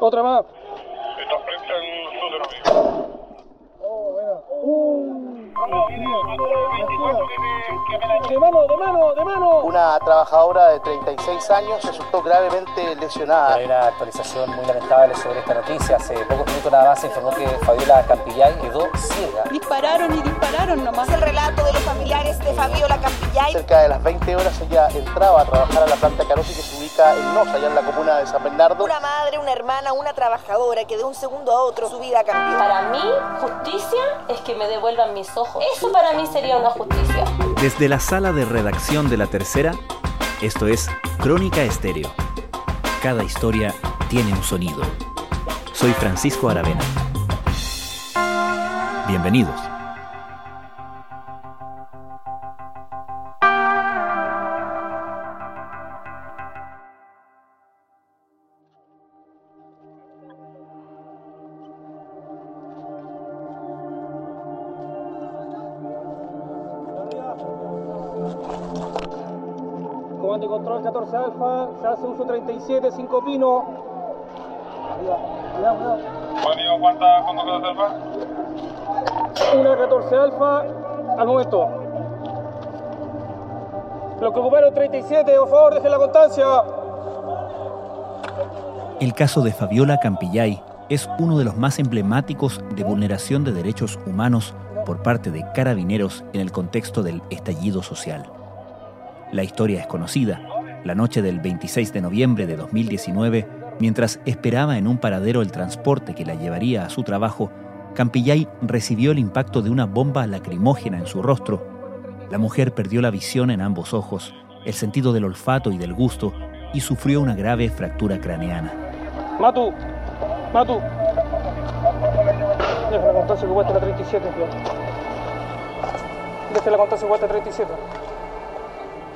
Otra más. Está frente al sur de amigo. Oh, buena. Uh, de mano, de mano, de mano. Una trabajadora de 36 años resultó gravemente lesionada. Hay una actualización muy lamentable sobre esta noticia. Hace pocos minutos nada más se informó que Fabiola Campillay quedó ciega. Dispararon y dispararon nomás. Es el relato de los familiares de Fabiola Campillay. Cerca de las 20 horas ella entraba a trabajar a la planta Carosi que ubica en Nosa, allá en la comuna de San Bernardo. Una madre, una hermana, una trabajadora que de un segundo a otro su vida cambió. Para mí, justicia es que me devuelvan mis ojos. Eso para mí sería una justicia. Desde la sala de redacción de La Tercera, esto es Crónica Estéreo. Cada historia tiene un sonido. Soy Francisco Aravena. Bienvenidos. Comando y control 14 Alfa, se hace uso 37, 5 Pino. Arriba, cuidado, cuidado. Buen día, ¿cuántas conducciones alfa? Una 14 Alfa, al momento. Los que ocuparon 37, por favor, dejen la constancia. El caso de Fabiola Campillay es uno de los más emblemáticos de vulneración de derechos humanos por parte de carabineros en el contexto del estallido social. La historia es conocida. La noche del 26 de noviembre de 2019, mientras esperaba en un paradero el transporte que la llevaría a su trabajo, Campillay recibió el impacto de una bomba lacrimógena en su rostro. La mujer perdió la visión en ambos ojos, el sentido del olfato y del gusto, y sufrió una grave fractura craneana. Matu, Matu. Deja la constancia que cuesta la 37, tío. Deja la constancia que cuesta 37.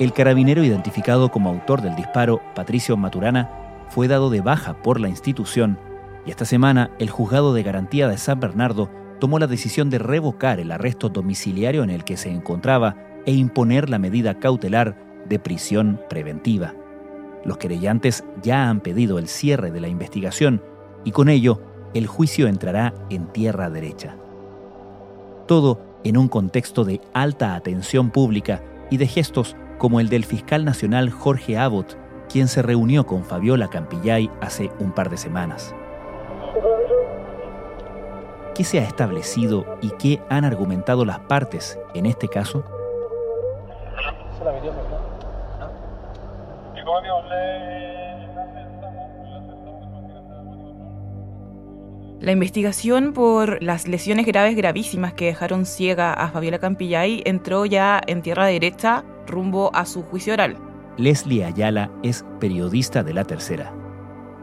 El carabinero identificado como autor del disparo, Patricio Maturana, fue dado de baja por la institución y esta semana el juzgado de garantía de San Bernardo tomó la decisión de revocar el arresto domiciliario en el que se encontraba e imponer la medida cautelar de prisión preventiva. Los querellantes ya han pedido el cierre de la investigación y con ello el juicio entrará en tierra derecha. Todo en un contexto de alta atención pública y de gestos como el del fiscal nacional Jorge Abbott, quien se reunió con Fabiola Campillay hace un par de semanas. ¿Qué se ha establecido y qué han argumentado las partes en este caso? La investigación por las lesiones graves gravísimas que dejaron ciega a Fabiola Campillay entró ya en tierra derecha rumbo a su juicio oral. Leslie Ayala es periodista de La Tercera.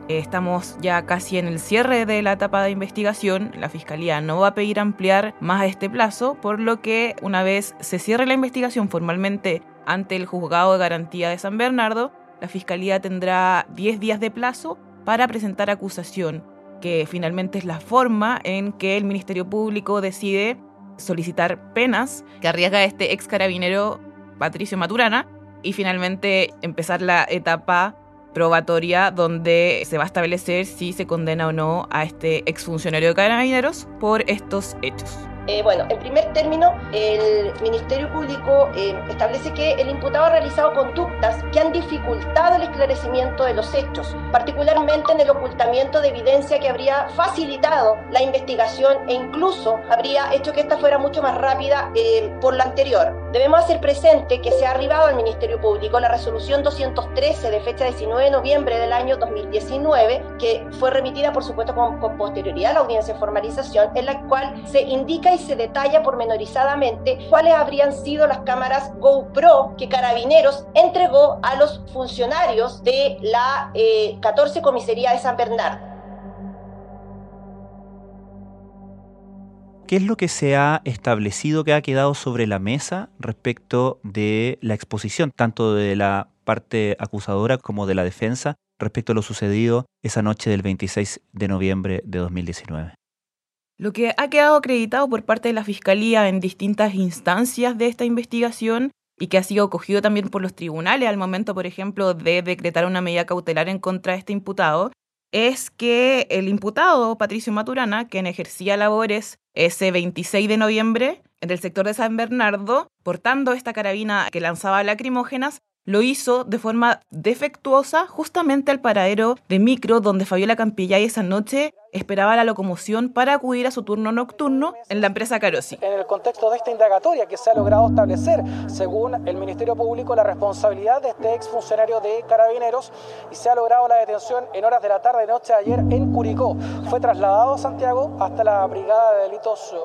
Estamos ya casi en el cierre de la etapa de investigación. La Fiscalía no va a pedir ampliar más este plazo, por lo que una vez se cierre la investigación formalmente ante el Juzgado de Garantía de San Bernardo, la Fiscalía tendrá 10 días de plazo para presentar acusación, que finalmente es la forma en que el Ministerio Público decide solicitar penas que arriesga este ex carabinero Patricio Maturana y finalmente empezar la etapa probatoria donde se va a establecer si se condena o no a este exfuncionario de carabineros por estos hechos. Eh, bueno, en primer término, el Ministerio Público eh, establece que el imputado ha realizado conductas que han dificultado el esclarecimiento de los hechos, particularmente en el ocultamiento de evidencia que habría facilitado la investigación e incluso habría hecho que esta fuera mucho más rápida eh, por la anterior. Debemos hacer presente que se ha arribado al Ministerio Público la resolución 213 de fecha 19 de noviembre del año 2019, que fue remitida, por supuesto, con, con posterioridad a la audiencia de formalización, en la cual se indica y se detalla pormenorizadamente cuáles habrían sido las cámaras GoPro que Carabineros entregó a los funcionarios de la eh, 14 Comisaría de San Bernardo. ¿Qué es lo que se ha establecido, que ha quedado sobre la mesa respecto de la exposición, tanto de la parte acusadora como de la defensa, respecto a lo sucedido esa noche del 26 de noviembre de 2019? Lo que ha quedado acreditado por parte de la Fiscalía en distintas instancias de esta investigación y que ha sido cogido también por los tribunales al momento, por ejemplo, de decretar una medida cautelar en contra de este imputado, es que el imputado Patricio Maturana, quien ejercía labores ese 26 de noviembre en el sector de San Bernardo, portando esta carabina que lanzaba lacrimógenas, lo hizo de forma defectuosa justamente al paradero de micro donde Fabiola Campillay esa noche esperaba la locomoción para acudir a su turno nocturno en la empresa Carosi. En el contexto de esta indagatoria que se ha logrado establecer, según el Ministerio Público, la responsabilidad de este exfuncionario de Carabineros y se ha logrado la detención en horas de la tarde noche de ayer en Curicó. Fue trasladado a Santiago hasta la Brigada de Delitos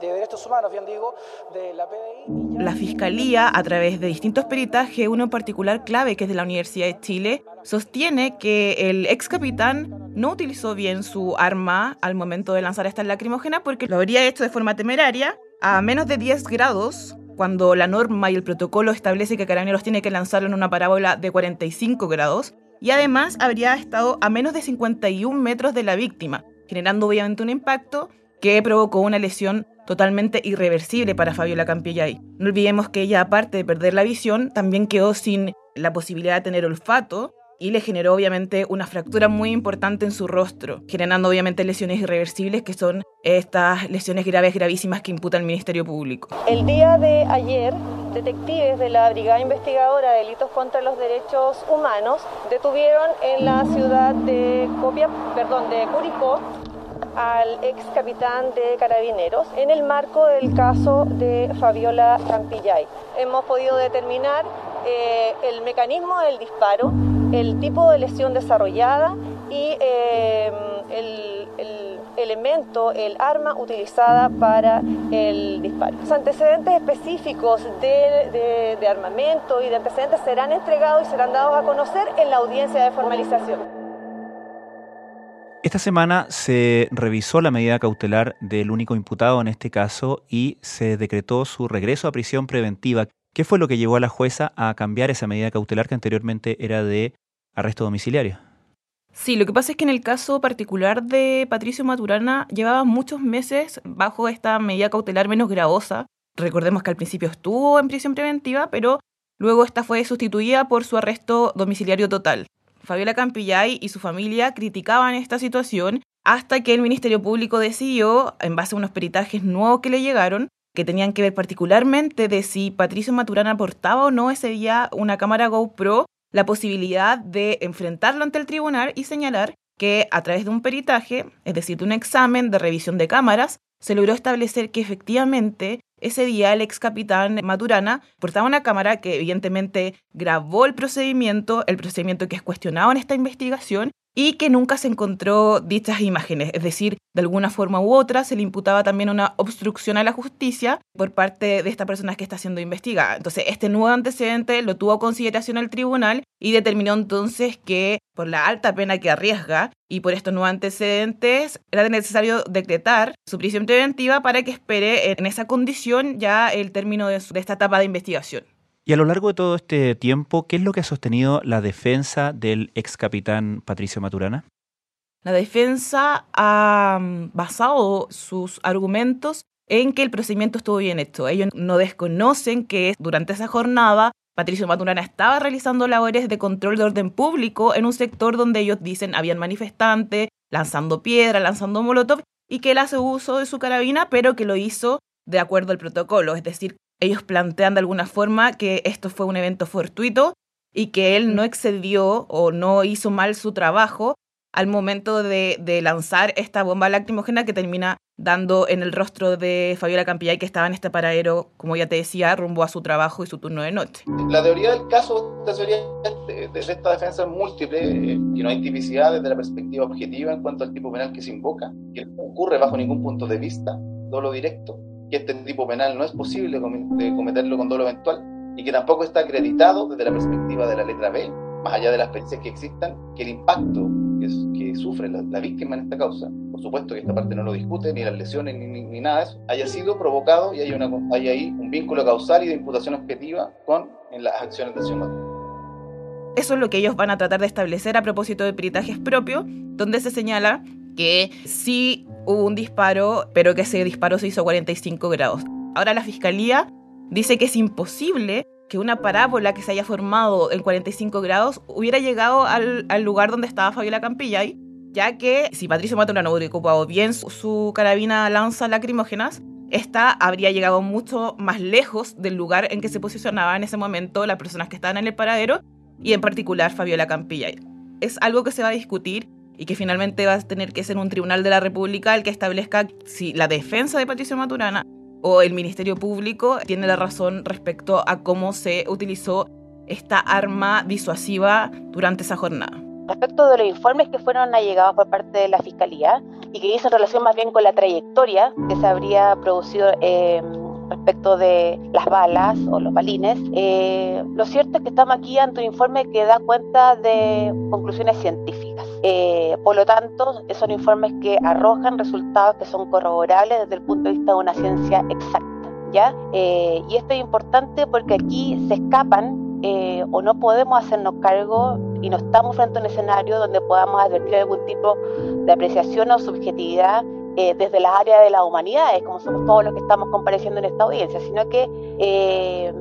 de Derechos Humanos, bien digo, de la PDI. La Fiscalía, a través de distintos peritajes, uno en particular clave que es de la Universidad de Chile, sostiene que el ex capitán no utilizó bien su arma al momento de lanzar esta lacrimógena porque lo habría hecho de forma temeraria a menos de 10 grados cuando la norma y el protocolo establece que Carabineros tiene que lanzarlo en una parábola de 45 grados y además habría estado a menos de 51 metros de la víctima, generando obviamente un impacto que provocó una lesión totalmente irreversible para Fabiola Campillay. No olvidemos que ella, aparte de perder la visión, también quedó sin la posibilidad de tener olfato y le generó obviamente una fractura muy importante en su rostro, generando obviamente lesiones irreversibles que son estas lesiones graves, gravísimas que imputa el Ministerio Público. El día de ayer, detectives de la Brigada Investigadora de Delitos contra los Derechos Humanos detuvieron en la ciudad de Copia, perdón, de Curicó al ex capitán de Carabineros en el marco del caso de Fabiola Campillay. Hemos podido determinar eh, el mecanismo del disparo, el tipo de lesión desarrollada y eh, el, elemento, el arma utilizada para el disparo. Los antecedentes específicos de, de armamento y de antecedentes serán entregados y serán dados a conocer en la audiencia de formalización. Esta semana se revisó la medida cautelar del único imputado en este caso y se decretó su regreso a prisión preventiva. ¿Qué fue lo que llevó a la jueza a cambiar esa medida cautelar que anteriormente era de arresto domiciliario? Sí, lo que pasa es que en el caso particular de Patricio Maturana llevaba muchos meses bajo esta medida cautelar menos gravosa. Recordemos que al principio estuvo en prisión preventiva, pero luego esta fue sustituida por su arresto domiciliario total. Fabiola Campillay y su familia criticaban esta situación hasta que el Ministerio Público decidió, en base a unos peritajes nuevos que le llegaron, que tenían que ver particularmente de si Patricio Maturana portaba o no ese día una cámara GoPro, la posibilidad de enfrentarlo ante el tribunal y señalar que a través de un peritaje, es decir, de un examen de revisión de cámaras, se logró establecer que efectivamente ese día el ex capitán Maturana portaba una cámara que evidentemente grabó el procedimiento, el procedimiento que es cuestionado en esta investigación, y que nunca se encontró dichas imágenes. Es decir, de alguna forma u otra se le imputaba también una obstrucción a la justicia por parte de esta persona que está siendo investigada. Entonces, este nuevo antecedente lo tuvo consideración el tribunal y determinó entonces que por la alta pena que arriesga y por estos nuevos antecedentes era necesario decretar su prisión preventiva para que espere en esa condición ya el término de, de esta etapa de investigación. Y a lo largo de todo este tiempo, ¿qué es lo que ha sostenido la defensa del ex capitán Patricio Maturana? La defensa ha mm, basado sus argumentos en que el procedimiento estuvo bien hecho. Ellos no desconocen que durante esa jornada Patricio Maturana estaba realizando labores de control de orden público en un sector donde ellos dicen habían manifestantes lanzando piedra, lanzando molotov y que él hace uso de su carabina, pero que lo hizo de acuerdo al protocolo, es decir, ellos plantean de alguna forma que esto fue un evento fortuito y que él no excedió o no hizo mal su trabajo al momento de, lanzar esta bomba lacrimógena que termina dando en el rostro de Fabiola Campillay que estaba en este paradero, como ya te decía, rumbo a su trabajo y su turno de noche. La teoría del caso, la teoría de, esta defensa es múltiple y no hay tipicidad desde la perspectiva objetiva en cuanto al tipo penal que se invoca, que no ocurre bajo ningún punto de vista, lo directo que este tipo penal no es posible cometerlo con dolo eventual y que tampoco está acreditado desde la perspectiva de la letra B, más allá de las experiencias que existan, que el impacto que, sufre la, víctima en esta causa, por supuesto que esta parte no lo discute, ni las lesiones, ni, nada de eso, haya sido provocado y hay, una, hay ahí un vínculo causal y de imputación objetiva con en las acciones del señor Eso es lo que ellos van a tratar de establecer a propósito de peritajes propios, donde se señala que sí hubo un disparo, pero que ese disparo se hizo a 45 grados. Ahora la fiscalía dice que es imposible que una parábola que se haya formado en 45 grados hubiera llegado al, lugar donde estaba Fabiola Campillay ya que si Patricio Maturana hubiera ocupado bien su, carabina lanza lacrimógenas, esta habría llegado mucho más lejos del lugar en que se posicionaba en ese momento las personas que estaban en el paradero y en particular Fabiola Campilla. Es algo que se va a discutir y que finalmente va a tener que ser un tribunal de la República el que establezca si la defensa de Patricio Maturana o el Ministerio Público tiene la razón respecto a cómo se utilizó esta arma disuasiva durante esa jornada. Respecto de los informes que fueron allegados por parte de la Fiscalía y que dicen relación más bien con la trayectoria que se habría producido eh, respecto de las balas o los balines, eh, lo cierto es que estamos aquí ante un informe que da cuenta de conclusiones científicas. Eh, por lo tanto, son informes que arrojan resultados que son corroborables desde el punto de vista de una ciencia exacta. ¿ya? y esto es importante porque aquí se escapan eh, o no podemos hacernos cargo y no estamos frente a un escenario donde podamos advertir algún tipo de apreciación o subjetividad eh, desde las áreas de las humanidades, como somos todos los que estamos compareciendo en esta audiencia, sino que eh,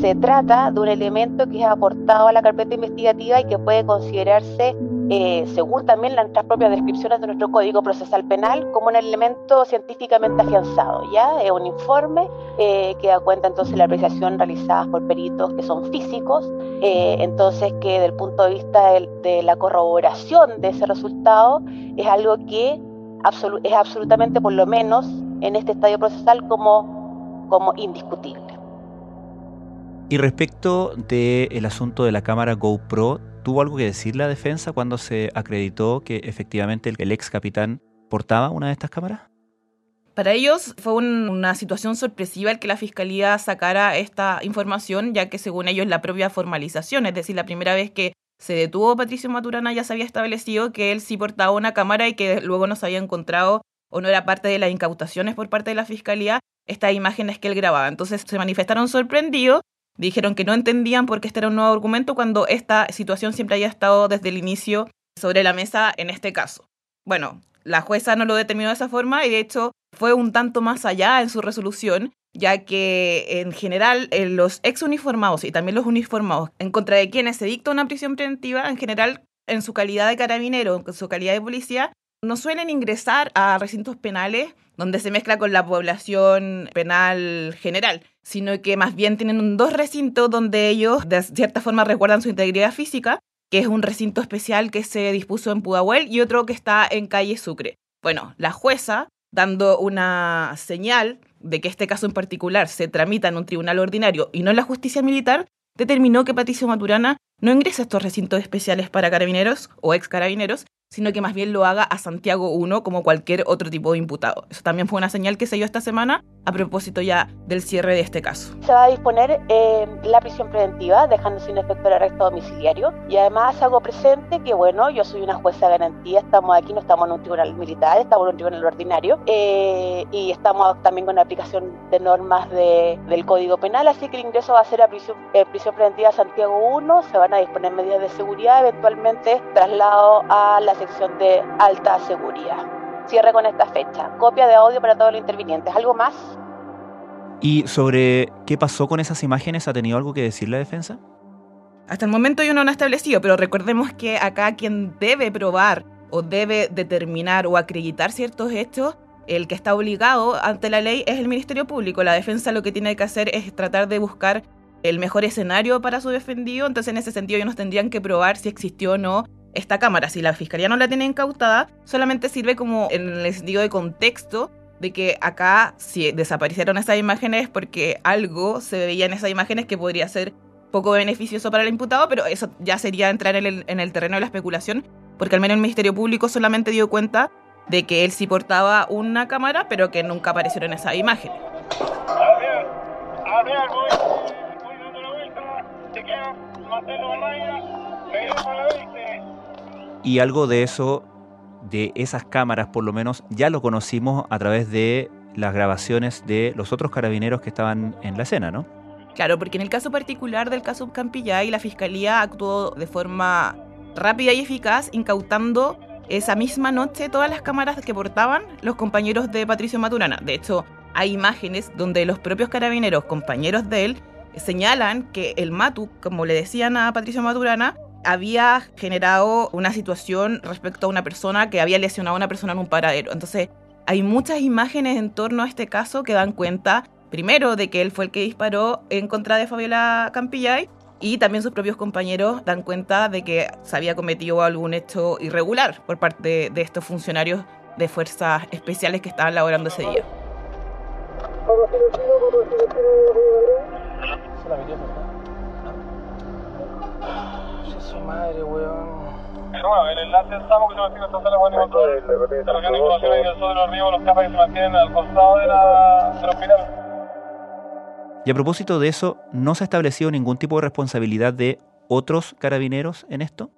se trata de un elemento que es aportado a la carpeta investigativa y que puede considerarse, eh, según también las propias descripciones de nuestro Código Procesal Penal, como un elemento científicamente afianzado. ¿ya? Es un informe eh, que da cuenta entonces de la apreciación realizada por peritos que son físicos, eh, entonces que desde el punto de vista de, la corroboración de ese resultado es algo que es absolutamente, por lo menos en este estadio procesal, como, como indiscutible. Y respecto del asunto de la cámara GoPro, ¿tuvo algo que decir la defensa cuando se acreditó que efectivamente el ex capitán portaba una de estas cámaras? Para ellos fue una situación sorpresiva el que la fiscalía sacara esta información, ya que según ellos la propia formalización, es decir, la primera vez que se detuvo Patricio Maturana ya se había establecido que él sí portaba una cámara y que luego no se había encontrado o no era parte de las incautaciones por parte de la fiscalía estas imágenes que él grababa. Entonces se manifestaron sorprendidos Dijeron que no entendían por qué este era un nuevo argumento cuando esta situación siempre había estado desde el inicio sobre la mesa en este caso. Bueno, la jueza no lo determinó de esa forma y de hecho fue un tanto más allá en su resolución, ya que en general los ex uniformados y también los uniformados en contra de quienes se dicta una prisión preventiva, en general en su calidad de carabinero, en su calidad de policía, no suelen ingresar a recintos penales donde se mezcla con la población penal general, sino que más bien tienen dos recintos donde ellos de cierta forma recuerdan su integridad física, que es un recinto especial que se dispuso en Pudahuel y otro que está en calle Sucre. Bueno, la jueza, dando una señal de que este caso en particular se tramita en un tribunal ordinario y no en la justicia militar, determinó que Patricio Maturana no ingresa a estos recintos especiales para carabineros o ex carabineros, sino que más bien lo haga a Santiago 1 como cualquier otro tipo de imputado. Eso también fue una señal que se dio esta semana a propósito ya del cierre de este caso. Se va a disponer eh, la prisión preventiva, dejando sin efecto el arresto domiciliario. Y además hago presente que, bueno, yo soy una jueza de garantía, estamos aquí, no estamos en un tribunal militar, estamos en un tribunal ordinario, eh, y estamos también con la aplicación de normas de, del Código Penal, así que el ingreso va a ser a prisión, eh, prisión preventiva Santiago 1, se van a disponer medidas de seguridad, eventualmente traslado a la sección de alta seguridad. Cierre con esta fecha. Copia de audio para todos los intervinientes. ¿Algo más? ¿Y sobre qué pasó con esas imágenes? ¿Ha tenido algo que decir la defensa? Hasta el momento yo no lo he establecido, pero recordemos que acá quien debe probar o debe determinar o acreditar ciertos hechos, el que está obligado ante la ley es el Ministerio Público. La defensa lo que tiene que hacer es tratar de buscar el mejor escenario para su defendido, entonces en ese sentido ellos nos tendrían que probar si existió o no esta cámara, si la fiscalía no la tiene incautada, solamente sirve como en el sentido de contexto de que acá si desaparecieron esas imágenes porque algo se veía en esas imágenes que podría ser poco beneficioso para el imputado, pero eso ya sería entrar en el, en el terreno de la especulación, porque al menos el Ministerio Público solamente dio cuenta de que él sí portaba una cámara, pero que nunca aparecieron esas imágenes. Y algo de eso, de esas cámaras por lo menos, ya lo conocimos a través de las grabaciones de los otros carabineros que estaban en la escena, ¿no? Claro, porque en el caso particular del caso Campillay, la fiscalía actuó de forma rápida y eficaz, incautando esa misma noche todas las cámaras que portaban los compañeros de Patricio Maturana. De hecho, hay imágenes donde los propios carabineros, compañeros de él, señalan que el Matu, como le decían a Patricio Maturana, había generado una situación respecto a una persona que había lesionado a una persona en un paradero. Entonces, hay muchas imágenes en torno a este caso que dan cuenta, primero, de que él fue el que disparó en contra de Fabiola Campillay y también sus propios compañeros dan cuenta de que se había cometido algún hecho irregular por parte de estos funcionarios de fuerzas especiales que estaban laborando ese día. Su madre, weón. Pero bueno, el enlace estamos que se mantiene esta sala de control. La región de información y el sur de los ríos, los capas que se mantienen al costado de la, del hospital. Y a propósito de eso, ¿no se ha establecido ningún tipo de responsabilidad de otros carabineros en esto?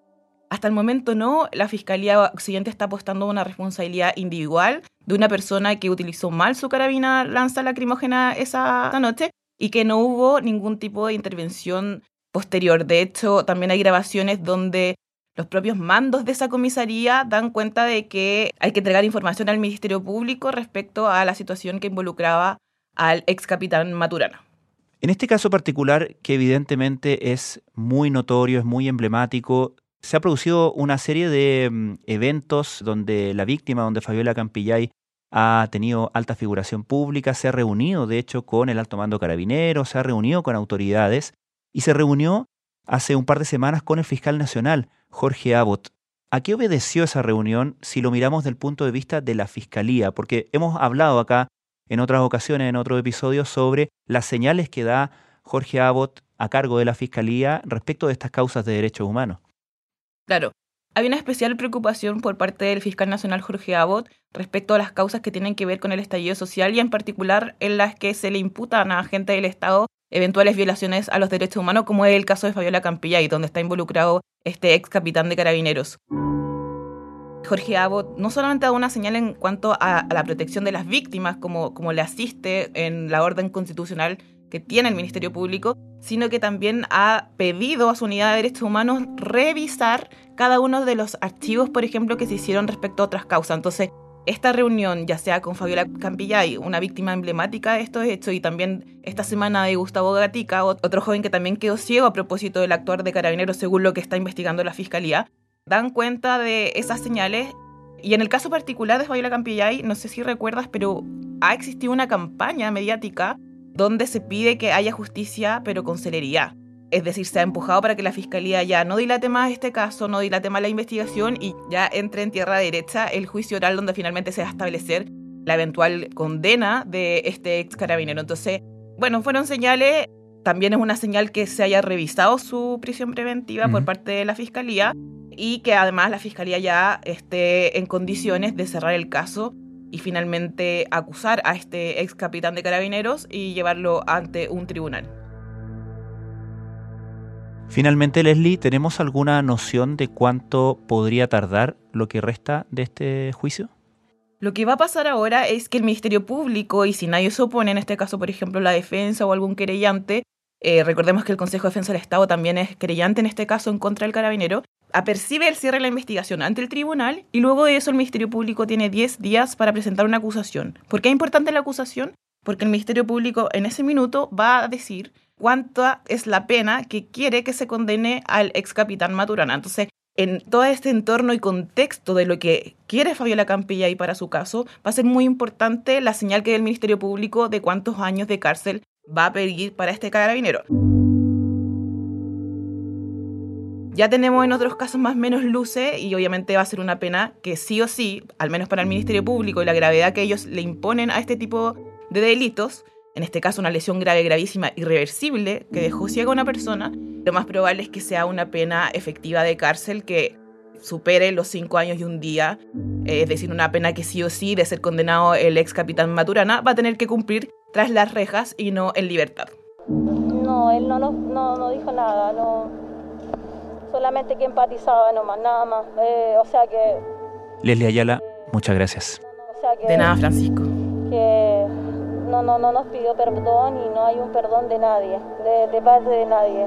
Hasta el momento no, la Fiscalía Occidente está apostando a una responsabilidad individual de una persona que utilizó mal su carabina lanza lacrimógena esa noche y que no hubo ningún tipo de intervención posterior. De hecho, también hay grabaciones donde los propios mandos de esa comisaría dan cuenta de que hay que entregar información al Ministerio Público respecto a la situación que involucraba al ex capitán Maturana. En este caso particular, que evidentemente es muy notorio, es muy emblemático, se ha producido una serie de mm, eventos donde la víctima, donde Fabiola Campillay ha tenido alta figuración pública, se ha reunido de hecho con el alto mando carabinero, se ha reunido con autoridades y se reunió hace un par de semanas con el fiscal nacional, Jorge Abbott. ¿A qué obedeció esa reunión si lo miramos del punto de vista de la fiscalía? Porque hemos hablado acá en otras ocasiones, en otros episodios, sobre las señales que da Jorge Abbott a cargo de la fiscalía respecto de estas causas de derechos humanos. Claro, hay una especial preocupación por parte del fiscal nacional Jorge Abbott respecto a las causas que tienen que ver con el estallido social y en particular en las que se le imputan a agentes del Estado eventuales violaciones a los derechos humanos, como es el caso de Fabiola Campillay, donde está involucrado este ex capitán de carabineros. Jorge Abbott no solamente dado una señal en cuanto a, la protección de las víctimas, como, como le asiste en la orden constitucional que tiene el Ministerio Público, sino que también ha pedido a su unidad de derechos humanos revisar cada uno de los archivos, por ejemplo, que se hicieron respecto a otras causas. Entonces, esta reunión, ya sea con Fabiola Campillay, una víctima emblemática de estos hechos, y también esta semana de Gustavo Gatica, otro joven que también quedó ciego a propósito del actuar de carabineros, según lo que está investigando la fiscalía, dan cuenta de esas señales. Y en el caso particular de Fabiola Campillay, no sé si recuerdas, pero ha existido una campaña mediática donde se pide que haya justicia, pero con celeridad. Es decir, se ha empujado para que la fiscalía ya no dilate más este caso, no dilate más la investigación y ya entre en tierra derecha el juicio oral donde finalmente se va a establecer la eventual condena de este ex carabinero. Entonces, bueno, fueron señales. También es una señal que se haya revisado su prisión preventiva por parte de la fiscalía y que además la fiscalía ya esté en condiciones de cerrar el caso y finalmente acusar a este ex capitán de carabineros y llevarlo ante un tribunal. Finalmente, Leslie, ¿tenemos alguna noción de cuánto podría tardar lo que resta de este juicio? Lo que va a pasar ahora es que el Ministerio Público, y si nadie se opone, en este caso, por ejemplo, la defensa o algún querellante, eh, recordemos que el Consejo de Defensa del Estado también es querellante en este caso en contra del carabinero, apercibe el cierre de la investigación ante el tribunal y luego de eso el Ministerio Público tiene 10 días para presentar una acusación. ¿Por qué es importante la acusación? Porque el Ministerio Público en ese minuto va a decir cuánta es la pena que quiere que se condene al ex capitán Maturana. Entonces, en todo este entorno y contexto de lo que quiere Fabiola Campillay para su caso, va a ser muy importante la señal que dé el Ministerio Público de cuántos años de cárcel va a pedir para este carabinero. Ya tenemos en otros casos más o menos luces y obviamente va a ser una pena que sí o sí, al menos para el Ministerio Público y la gravedad que ellos le imponen a este tipo de delitos, en este caso una lesión grave, gravísima, irreversible, que dejó ciega a una persona, lo más probable es que sea una pena efectiva de cárcel que supere los cinco años y un día, eh, es decir, una pena que sí o sí, de ser condenado el ex capitán Maturana, va a tener que cumplir tras las rejas y no en libertad. No, él no, no, no, dijo nada, no, solamente que empatizaba nomás, nada más. Eh, o sea que... Leslie Ayala, muchas gracias. de nada, Francisco. Que no, no, no nos pidió perdón y no hay un perdón de nadie, de, de parte de nadie.